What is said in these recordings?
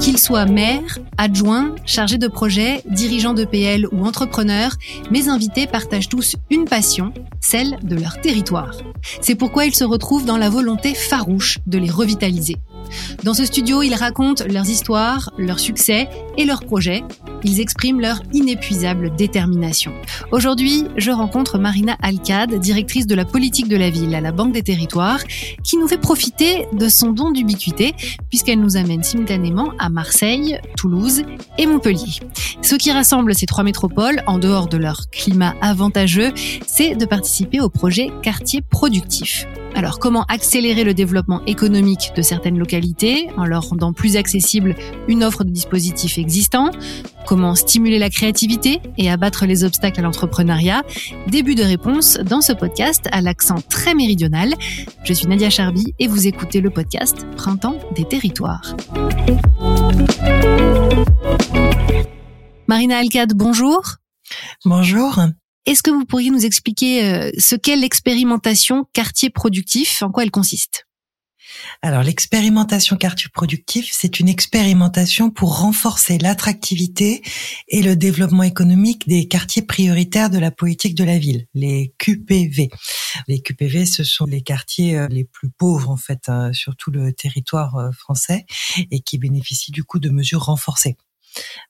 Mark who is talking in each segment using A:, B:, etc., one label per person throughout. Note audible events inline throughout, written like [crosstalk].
A: Qu'ils soient maires, adjoints, chargés de projet, dirigeants de PL ou entrepreneurs, mes invités partagent tous une passion, celle de leur territoire. C'est pourquoi ils se retrouvent dans la volonté farouche de les revitaliser. Dans ce studio, ils racontent leurs histoires, leurs succès et leurs projets. Ils expriment leur inépuisable détermination. Aujourd'hui, je rencontre Marina Alcade, directrice de la politique de la ville à la Banque des Territoires, qui nous fait profiter de son don d'ubiquité puisqu'elle nous amène simultanément à Marseille, Toulouse et Montpellier. Ce qui rassemble ces trois métropoles, en dehors de leur climat avantageux, c'est de participer au projet Quartier Productif. Alors, comment accélérer le développement économique de certaines localités en leur rendant plus accessible une offre de dispositifs existants? Comment stimuler la créativité et abattre les obstacles à l'entrepreneuriat? Début de réponse dans ce podcast à l'accent très méridional. Je suis Nadia Charby et vous écoutez le podcast Printemps des territoires. Marina Alcade, bonjour.
B: Bonjour.
A: Est-ce que vous pourriez nous expliquer euh, ce qu'est l'expérimentation quartier productif, en quoi elle consiste?
B: Alors l'expérimentation quartier productif, c'est une expérimentation pour renforcer l'attractivité et le développement économique des quartiers prioritaires de la politique de la ville, les QPV. Les QPV, ce sont les quartiers euh, les plus pauvres en fait hein, sur tout le territoire euh, français et qui bénéficient du coup de mesures renforcées.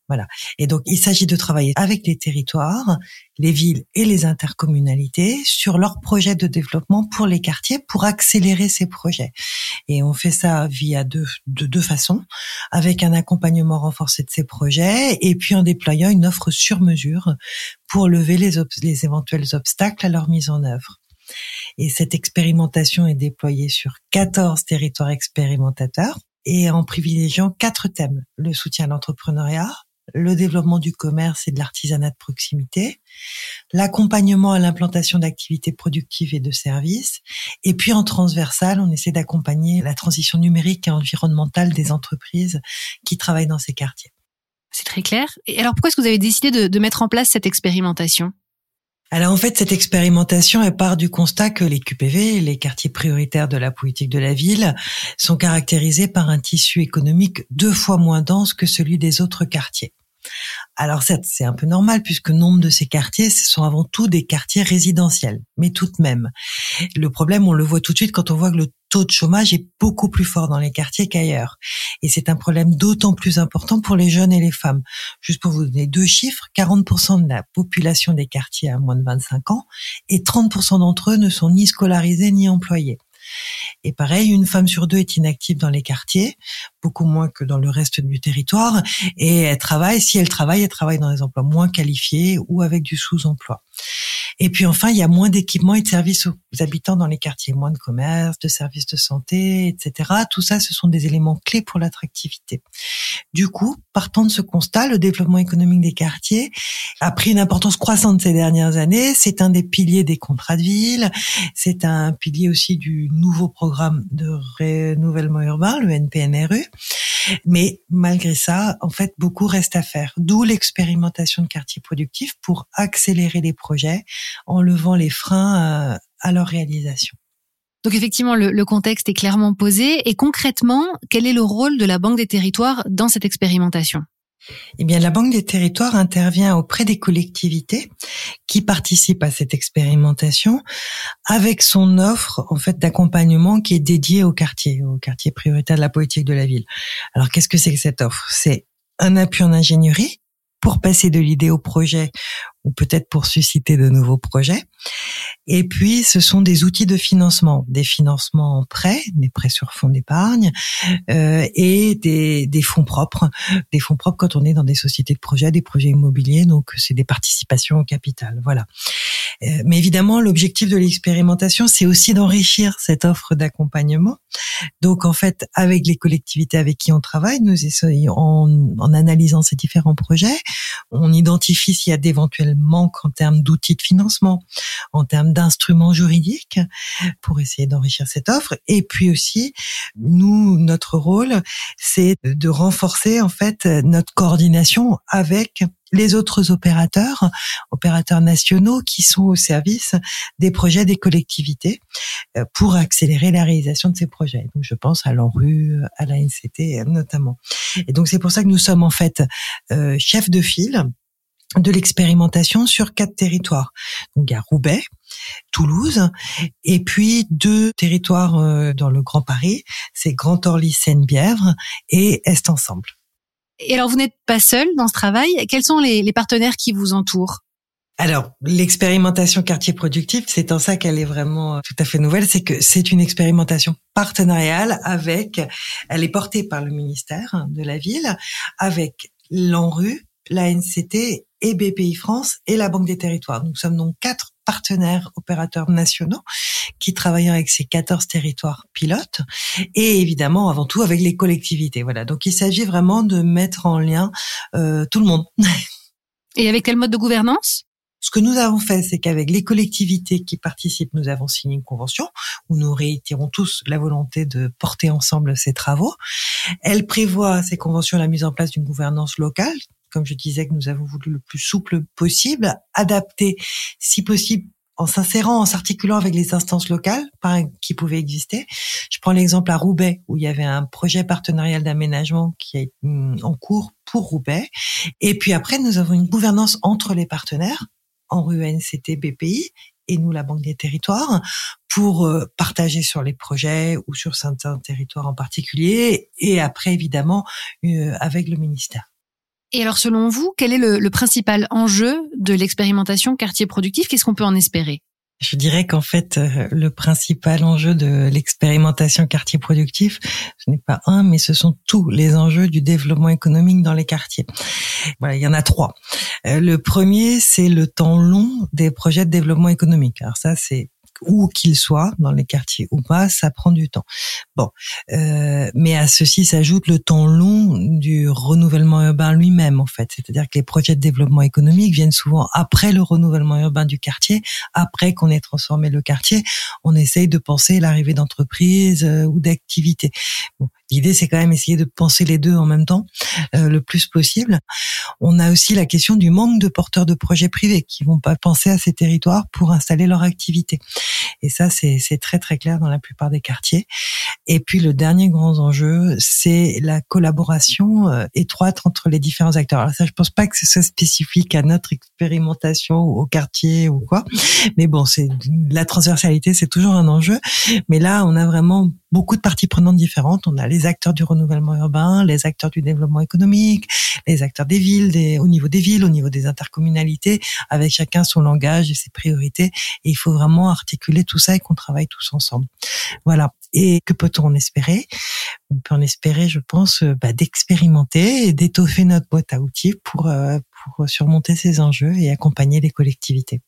B: Voilà. Et donc, il s'agit de travailler avec les territoires, les villes et les intercommunalités sur leurs projets de développement pour les quartiers pour accélérer ces projets. Et on fait ça via deux, de deux façons, avec un accompagnement renforcé de ces projets et puis en déployant une offre sur mesure pour lever les, les éventuels obstacles à leur mise en œuvre. Et cette expérimentation est déployée sur 14 territoires expérimentateurs et en privilégiant quatre thèmes. Le soutien à l'entrepreneuriat, le développement du commerce et de l'artisanat de proximité, l'accompagnement à l'implantation d'activités productives et de services, et puis en transversal, on essaie d'accompagner la transition numérique et environnementale des entreprises qui travaillent dans ces quartiers.
A: C'est très clair. Et alors pourquoi est-ce que vous avez décidé de, de mettre en place cette expérimentation?
B: Alors en fait, cette expérimentation, elle part du constat que les QPV, les quartiers prioritaires de la politique de la ville, sont caractérisés par un tissu économique deux fois moins dense que celui des autres quartiers. Alors c'est un peu normal puisque nombre de ces quartiers, ce sont avant tout des quartiers résidentiels, mais tout de même. Le problème, on le voit tout de suite quand on voit que le taux de chômage est beaucoup plus fort dans les quartiers qu'ailleurs. Et c'est un problème d'autant plus important pour les jeunes et les femmes. Juste pour vous donner deux chiffres, 40% de la population des quartiers a moins de 25 ans et 30% d'entre eux ne sont ni scolarisés ni employés. Et pareil, une femme sur deux est inactive dans les quartiers, beaucoup moins que dans le reste du territoire. Et elle travaille, si elle travaille, elle travaille dans des emplois moins qualifiés ou avec du sous-emploi. Et puis enfin, il y a moins d'équipements et de services aux habitants dans les quartiers, moins de commerce, de services de santé, etc. Tout ça, ce sont des éléments clés pour l'attractivité. Du coup, partant de ce constat, le développement économique des quartiers a pris une importance croissante ces dernières années. C'est un des piliers des contrats de ville. C'est un pilier aussi du nouveau programme de renouvellement urbain, le NPNRU. Mais malgré ça, en fait, beaucoup reste à faire. D'où l'expérimentation de quartiers productifs pour accélérer les projets en levant les freins euh, à, leur réalisation.
A: Donc effectivement, le, contexte est clairement posé. Et concrètement, quel est le rôle de la Banque des territoires dans cette expérimentation?
B: Eh bien, la Banque des territoires intervient auprès des collectivités qui participent à cette expérimentation avec son offre, en fait, d'accompagnement qui est dédiée au quartier, au quartier prioritaire de la politique de la ville. Alors, qu'est-ce que c'est que cette offre? C'est un appui en ingénierie pour passer de l'idée au projet ou peut-être pour susciter de nouveaux projets. Et puis, ce sont des outils de financement, des financements en prêt, des prêts sur fonds d'épargne euh, et des, des, fonds propres, des fonds propres quand on est dans des sociétés de projets, des projets immobiliers, donc c'est des participations au capital. Voilà. Euh, mais évidemment, l'objectif de l'expérimentation, c'est aussi d'enrichir cette offre d'accompagnement. Donc, en fait, avec les collectivités avec qui on travaille, nous essayons, en, en analysant ces différents projets, on identifie s'il y a d'éventuels manque en termes d'outils de financement, en termes d'instruments juridiques pour essayer d'enrichir cette offre. Et puis aussi, nous, notre rôle, c'est de renforcer en fait notre coordination avec les autres opérateurs, opérateurs nationaux qui sont au service des projets des collectivités euh, pour accélérer la réalisation de ces projets. Donc je pense à l'ANRU, à la NCT notamment. Et donc c'est pour ça que nous sommes en fait euh, chefs de file de l'expérimentation sur quatre territoires. Donc il y a Roubaix, Toulouse, et puis deux territoires euh, dans le Grand Paris, c'est Grand Orly Seine-Bièvre et Est Ensemble.
A: Et alors vous n'êtes pas seul dans ce travail, quels sont les, les partenaires qui vous entourent?
B: Alors, l'expérimentation quartier productif, c'est en ça qu'elle est vraiment euh, tout à fait nouvelle, c'est que c'est une expérimentation partenariale avec, elle est portée par le ministère de la Ville, avec l'ANRU, la NCT et BPI France et la Banque des Territoires. Nous sommes donc quatre partenaires opérateurs nationaux qui travaillent avec ces 14 territoires pilotes et évidemment avant tout avec les collectivités. Voilà. Donc il s'agit vraiment de mettre en lien euh, tout le monde. [laughs]
A: Et avec quel mode de gouvernance?
B: Ce que nous avons fait, c'est qu'avec les collectivités qui participent, nous avons signé une convention où nous réitérons tous la volonté de porter ensemble ces travaux. Elle prévoit, ces conventions, la mise en place d'une gouvernance locale comme je disais, que nous avons voulu le plus souple possible, adapter, si possible, en s'insérant, en s'articulant avec les instances locales qui pouvaient exister. Je prends l'exemple à Roubaix, où il y avait un projet partenarial d'aménagement qui est hum, en cours pour Roubaix. Et puis après, nous avons une gouvernance entre les partenaires, en rue NCT, BPI, et nous, la Banque des Territoires, pour euh, partager sur les projets ou sur certains territoires en particulier, et après, évidemment, euh, avec le ministère.
A: Et alors, selon vous, quel est le, principal enjeu de l'expérimentation quartier productif? Qu'est-ce qu'on peut en espérer?
B: Je dirais qu'en fait, euh, le principal enjeu de l'expérimentation quartier productif, ce n'est pas un, mais ce sont tous les enjeux du développement économique dans les quartiers. Voilà, il y en a trois. Euh, le premier, c'est le temps long des projets de développement économique. Alors ça, c'est où qu'il soit, dans les quartiers ou pas, ça prend du temps. Bon, euh, mais à ceci s'ajoute le temps long du renouvellement urbain lui-même, en fait. C'est-à-dire que les projets de développement économique viennent souvent après le renouvellement urbain du quartier, après qu'on ait transformé le quartier. On essaye de penser l'arrivée d'entreprises euh, ou d'activités. Bon, L'idée, c'est quand même essayer de penser les deux en même temps, euh, le plus possible. On a aussi la question du manque de porteurs de projets privés qui vont pas penser à ces territoires pour installer leur activité. Et ça, c'est très très clair dans la plupart des quartiers. Et puis le dernier grand enjeu, c'est la collaboration euh, étroite entre les différents acteurs. Alors ça, je pense pas que ce soit spécifique à notre expérimentation ou au quartier ou quoi, mais bon, c'est la transversalité, c'est toujours un enjeu. Mais là, on a vraiment beaucoup de parties prenantes différentes. On a les acteurs du renouvellement urbain, les acteurs du développement économique, les acteurs des villes, des, au niveau des villes, au niveau des intercommunalités, avec chacun son langage et ses priorités. Et il faut vraiment articuler tout ça et qu'on travaille tous ensemble. Voilà. Et que peut-on espérer? On peut en espérer, je pense, euh, bah, d'expérimenter et d'étoffer notre boîte à outils pour, euh, pour surmonter ces enjeux et accompagner les collectivités.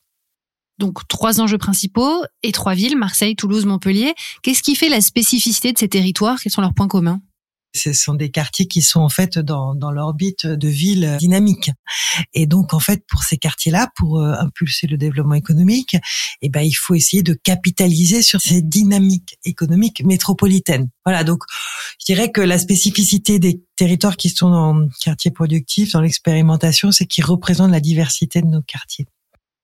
A: Donc trois enjeux principaux et trois villes, Marseille, Toulouse, Montpellier. Qu'est-ce qui fait la spécificité de ces territoires? Quels sont leurs points communs?
B: Ce sont des quartiers qui sont en fait dans, dans l'orbite de villes dynamiques. Et donc en fait pour ces quartiers-là, pour euh, impulser le développement économique, eh ben il faut essayer de capitaliser sur ces dynamiques économiques métropolitaines. Voilà, donc je dirais que la spécificité des territoires qui sont dans quartiers productifs, dans l'expérimentation, c'est qu'ils représentent la diversité de nos quartiers.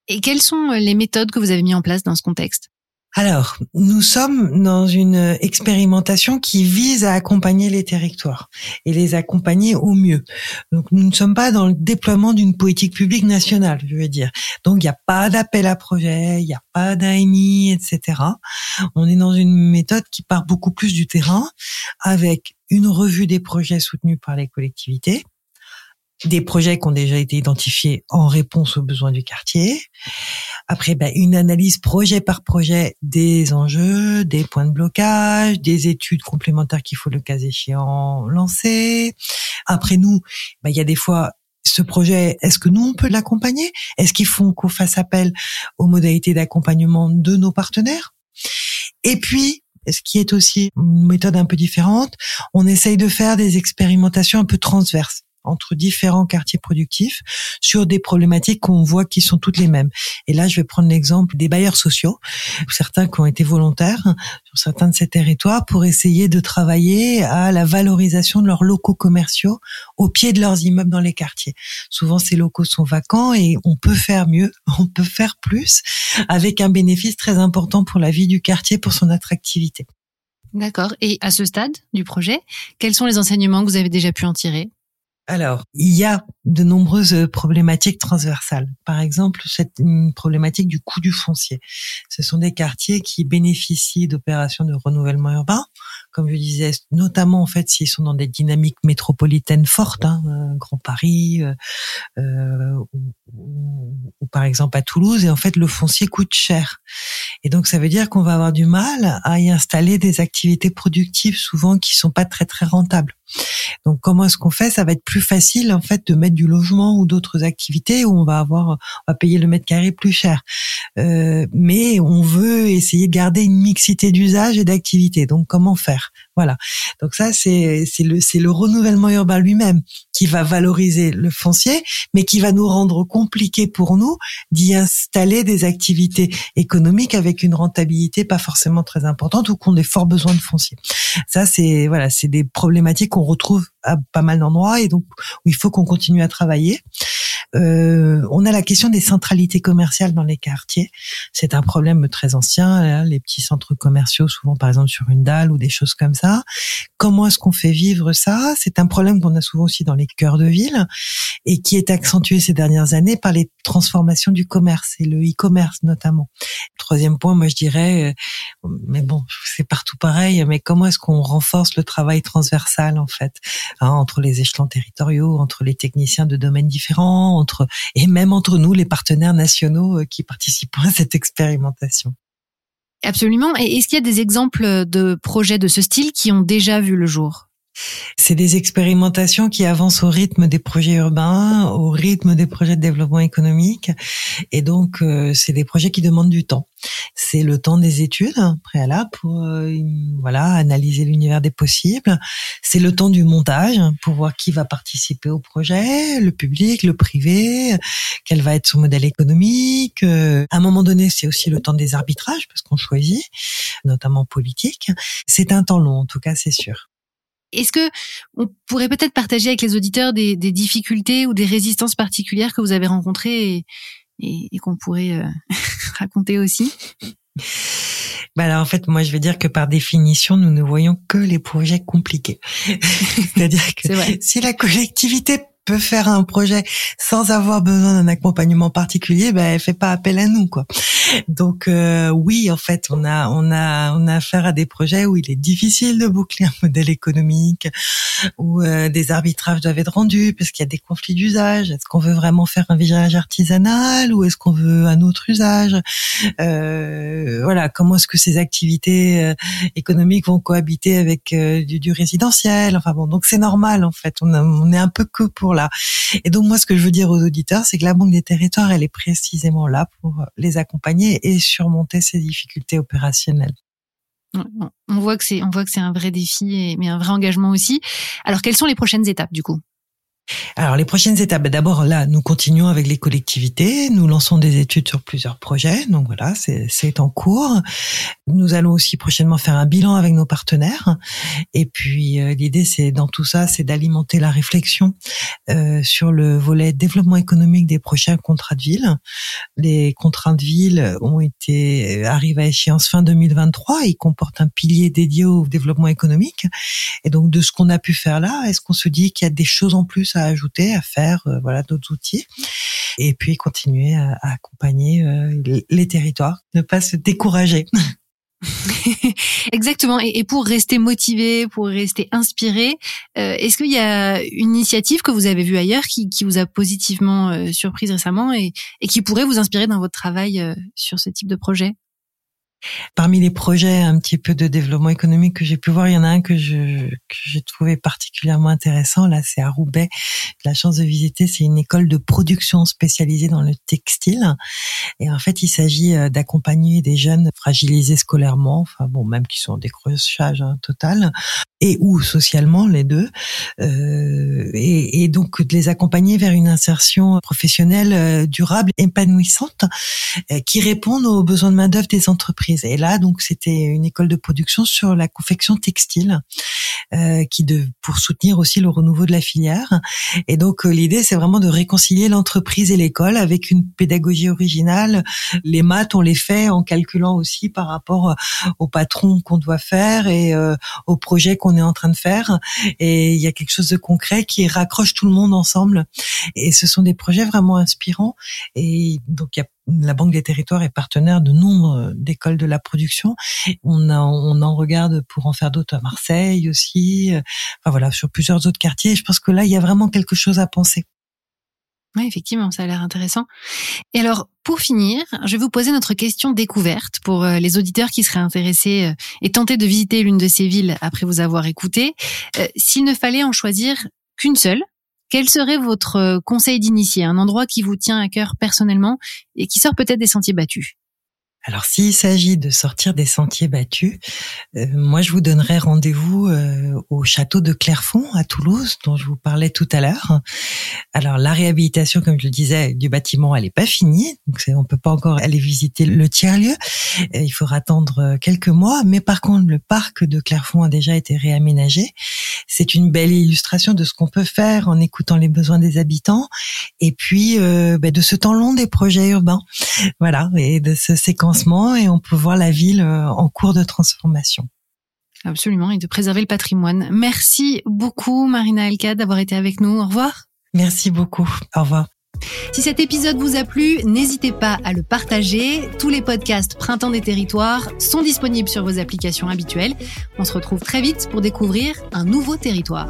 A: Et quelles sont euh, les méthodes que vous avez mises en place dans ce contexte?
B: Alors, nous sommes dans une expérimentation qui vise à accompagner les territoires et les accompagner au mieux. Donc, nous ne sommes pas dans le déploiement d'une politique publique nationale, je veux dire. Donc, il n'y a pas d'appel à projet, il n'y a pas d'AMI, etc. On est dans une méthode qui part beaucoup plus du terrain avec une revue des projets soutenus par les collectivités, des projets qui ont déjà été identifiés en réponse aux besoins du quartier. Après, ben, une analyse projet par projet des enjeux, des points de blocage, des études complémentaires qu'il faut le cas échéant lancer. Après nous, ben, il y a des fois ce projet, est-ce que nous on peut l'accompagner? Est-ce qu'il faut qu'on fasse appel aux modalités d'accompagnement de nos partenaires? Et puis, ce qui est aussi une méthode un peu différente, on essaye de faire des expérimentations un peu transverses entre différents quartiers productifs sur des problématiques qu'on voit qui sont toutes les mêmes. Et là, je vais prendre l'exemple des bailleurs sociaux, certains qui ont été volontaires sur certains de ces territoires pour essayer de travailler à la valorisation de leurs locaux commerciaux au pied de leurs immeubles dans les quartiers. Souvent, ces locaux sont vacants et on peut faire mieux, [laughs] on peut faire plus avec un bénéfice très important pour la vie du quartier, pour son attractivité.
A: D'accord. Et à ce stade du projet, quels sont les enseignements que vous avez déjà pu en tirer?
B: Alors, il y a de nombreuses problématiques transversales. Par exemple, cette problématique du coût du foncier. Ce sont des quartiers qui bénéficient d'opérations de renouvellement urbain, comme je disais, notamment en fait s'ils sont dans des dynamiques métropolitaines fortes, hein, euh, Grand Paris, euh, euh, ou, ou, par exemple à Toulouse. Et en fait, le foncier coûte cher. Et donc, ça veut dire qu'on va avoir du mal à y installer des activités productives, souvent qui sont pas très très rentables. Donc comment est-ce qu'on fait? Ça va être plus facile en fait de mettre du logement ou d'autres activités où on va avoir, on va payer le mètre carré plus cher. Euh, mais on veut essayer de garder une mixité d'usage et d'activités. Donc comment faire? Voilà. Donc ça c'est c'est le c'est le renouvellement urbain lui-même qui va valoriser le foncier, mais qui va nous rendre compliqué pour nous d'y installer des activités économiques avec une rentabilité pas forcément très importante ou qu'on ait fort besoin de foncier. Ça c'est voilà, c'est des problématiques qu'on retrouve à pas mal d'endroits et donc où il faut qu'on continue à travailler. Euh, on a la question des centralités commerciales dans les quartiers. C'est un problème très ancien. Hein, les petits centres commerciaux, souvent par exemple sur une dalle ou des choses comme ça. Comment est-ce qu'on fait vivre ça? C'est un problème qu'on a souvent aussi dans les cœurs de ville et qui est accentué ces dernières années par les transformations du commerce et le e-commerce notamment. Troisième point, moi je dirais, euh, mais bon, c'est partout pareil, mais comment est-ce qu'on renforce le travail transversal en fait hein, entre les échelons territoriaux, entre les techniciens de domaines différents, et même entre nous, les partenaires nationaux euh, qui participent à cette expérimentation.
A: Absolument. Et est-ce qu'il y a des exemples de projets de ce style qui ont déjà vu le jour?
B: C'est des expérimentations qui avancent au rythme des projets urbains, au rythme des projets de développement économique, et donc euh, c'est des projets qui demandent du temps. C'est le temps des études préalables pour euh, voilà analyser l'univers des possibles. C'est le temps du montage pour voir qui va participer au projet, le public, le privé, quel va être son modèle économique. Euh, à un moment donné, c'est aussi le temps des arbitrages parce qu'on choisit, notamment politique. C'est un temps long, en tout cas, c'est sûr.
A: Est-ce que on pourrait peut-être partager avec les auditeurs des, difficultés ou des résistances particulières que vous avez rencontrées et, qu'on pourrait euh, [laughs] raconter aussi?
B: Bah alors en fait, moi je vais dire que par définition, nous ne voyons que les projets compliqués. [laughs] C'est-à-dire que si la collectivité peut faire un projet sans avoir besoin d'un accompagnement particulier, ben elle fait pas appel à nous quoi. Donc euh, oui, en fait, on a on a on a affaire à des projets où il est difficile de boucler [laughs] un modèle économique, où euh, des arbitrages doivent être rendus parce qu'il y a des conflits d'usage. Est-ce qu'on veut vraiment faire un virage artisanal ou est-ce qu'on veut un autre usage? Euh, Voilà, comment est-ce que ces activités euh, économiques vont cohabiter avec du, du, résidentiel? Enfin bon, donc c'est normal en fait. On, on est un peu que pour Et donc moi, ce que je veux dire aux auditeurs, c'est que la Banque des Territoires, elle est précisément là pour les accompagner et surmonter ces difficultés opérationnelles.
A: On voit que c'est, on voit que c'est un vrai défi, mais un vrai engagement aussi. Alors, quelles sont les prochaines étapes du coup?
B: Alors les prochaines étapes, ben, d'abord là, nous continuons avec les collectivités, nous lançons des études sur plusieurs projets, donc voilà, c'est en cours. Nous allons aussi prochainement faire un bilan avec nos partenaires, et puis euh, l'idée c'est dans tout ça, c'est d'alimenter la réflexion euh, sur le volet développement économique des prochains contrats de ville. Les contrats de ville ont été euh, arrivent à échéance fin 2023, ils comportent un pilier dédié au développement économique, et donc de ce qu'on a pu faire là, est-ce qu'on se dit qu'il y a des choses en plus à ajouter, à faire, euh, voilà, d'autres outils, et puis continuer à, accompagner euh, les, territoires, ne pas se décourager. [laughs]
A: Exactement. Et, pour rester motivé, pour rester inspiré, euh, est-ce qu'il y a une initiative que vous avez vue ailleurs qui, vous a positivement surprise récemment et, et, qui pourrait vous inspirer dans votre travail sur ce type de projet?
B: Parmi les projets un petit peu de développement économique que j'ai pu voir, il y en a un que je que j'ai trouvé particulièrement intéressant. Là, c'est à Roubaix. J'ai la chance de visiter. C'est une école de production spécialisée dans le textile. Et en fait, il s'agit euh, d'accompagner des jeunes fragilisés scolairement, enfin bon, même qui sont en décrochage hein, total, et ou socialement les deux, euh, et, et, donc de les accompagner vers une insertion professionnelle euh, durable, épanouissante, euh, qui répondent aux besoins de main d'œuvre des entreprises. Et là, donc, c'était une école de production sur la confection textile, euh, qui de pour soutenir aussi le renouveau de la filière. Et donc, euh, l'idée, c'est vraiment de réconcilier l'entreprise et l'école avec une pédagogie originale. Les maths, on les fait en calculant aussi par rapport au patron qu'on doit faire et euh, au projet qu'on est en train de faire. Et il y a quelque chose de concret qui raccroche tout le monde ensemble. Et ce sont des projets vraiment inspirants. Et donc, il y a la Banque des Territoires est partenaire de nombre d'écoles de la production. On, on en regarde pour en faire d'autres à Marseille aussi. Enfin voilà, sur plusieurs autres quartiers. je pense que là, il y a vraiment quelque chose à penser.
A: Oui, effectivement, ça a l'air intéressant. Et alors, pour finir, je vais vous poser notre question découverte pour euh, les auditeurs qui seraient intéressés euh, et tentés de visiter l'une de ces villes après vous avoir écouté. Euh, s'il ne fallait en choisir qu'une seule, quel serait votre euh, conseil d'initier Un endroit qui vous tient à cœur personnellement et qui sort peut-être des sentiers battus?
B: Alors s'il s'agit de sortir des sentiers battus, euh, moi je vous donnerai rendez-vous euh, au château de Clairefonds à Toulouse dont je vous parlais tout à l'heure. Alors la réhabilitation comme je le disais du bâtiment elle n'est pas finie, donc on peut pas encore aller visiter le tiers-lieu. Euh, il faudra attendre quelques mois, mais par contre le parc de Clairefonds a déjà été réaménagé. C'est une belle illustration de ce qu'on peut faire en écoutant les besoins des habitants et puis ben, de ce temps long des projets urbains. Voilà et de ce séquence et on peut voir la ville euh, en cours de transformation.
A: Absolument, et de préserver le patrimoine. Merci beaucoup, Marina Elka, d'avoir été avec nous. Au revoir.
B: Merci beaucoup. Au revoir.
A: Si cet épisode vous a plu, n'hésitez pas à le partager. Tous les podcasts Printemps des territoires sont disponibles sur vos applications habituelles. On se retrouve très vite pour découvrir un nouveau territoire.